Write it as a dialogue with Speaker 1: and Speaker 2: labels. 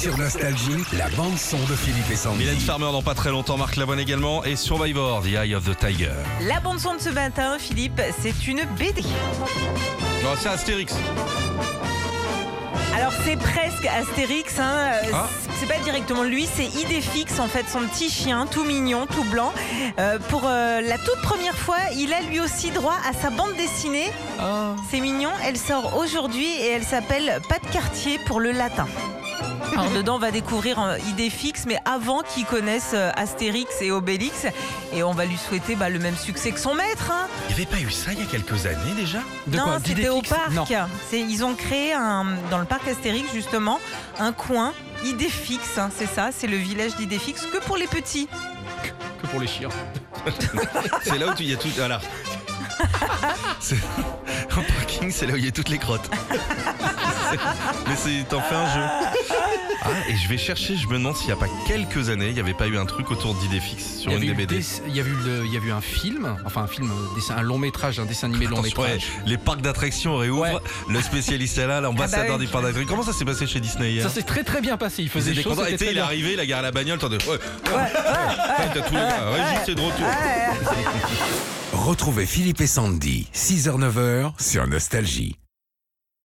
Speaker 1: Sur Nostalgie, la bande-son de Philippe et Sandy.
Speaker 2: Mylène Farmer dans pas très longtemps, Marc Lavoine également, et Survivor, The Eye of the Tiger.
Speaker 3: La bande son de ce matin, Philippe, c'est une BD.
Speaker 2: Non, c'est Astérix.
Speaker 3: Alors c'est presque Astérix, hein.
Speaker 2: Ah.
Speaker 3: c'est pas directement lui, c'est Idéfix en fait, son petit chien, tout mignon, tout blanc. Euh, pour euh, la toute première fois, il a lui aussi droit à sa bande dessinée. C'est mignon, elle sort aujourd'hui et elle s'appelle Pas de quartier pour le latin. Alors dedans, on va découvrir euh, Idéfix, mais avant qu'il connaisse euh, Astérix et Obélix. Et on va lui souhaiter bah, le même succès que son maître. hein.
Speaker 2: Il n'y avait pas eu ça il y a quelques années déjà?
Speaker 3: Non, c'était au parc.
Speaker 4: Non.
Speaker 3: Ils ont créé un, dans le parc Astérix justement un coin Idéfix, hein, c'est ça, c'est le village d'Idéfix que pour les petits.
Speaker 4: Que pour les chiens.
Speaker 2: C'est là où tu- il y a tout. Voilà. C'est- En parking, c'est là où il y a toutes les crottes. Mais c'est t'en fais un jeu. Ah, et je vais chercher, je me demande s'il n'y a pas quelques années, il n'y avait pas eu un truc autour d'Idéfix sur
Speaker 4: Il y,
Speaker 2: une des BD.
Speaker 4: il y avait eu le- il y a eu un film, enfin un film, dessin- un long métrage, un dessin animé long
Speaker 2: Attention, ouais,
Speaker 4: métrage.
Speaker 2: les parcs d'attractions réouvrent.
Speaker 4: Ouais.
Speaker 2: Le spécialiste est là, l'ambassadeur
Speaker 3: Ah bah oui.
Speaker 2: des parcs d'attractions. Comment ça s'est passé chez Disney hier
Speaker 4: Ça s'est très très bien passé. Il faisait des choses.
Speaker 2: contents. Et
Speaker 4: c'était
Speaker 2: tu sais,
Speaker 4: très
Speaker 2: il est
Speaker 4: bien.
Speaker 2: arrivé, il a garé la bagnole, t'en dis, ouais, ouais, t'as tous les gars. Régis, c'est de retour.
Speaker 1: Retrouvez Philippe et Sandy, 6h-9h sur Nostalgie.